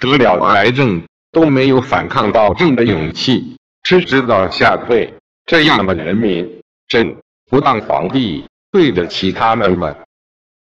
得了癌症都没有反抗到朕的勇气只知道下跪这样的人民朕不当皇帝对得起他们吗？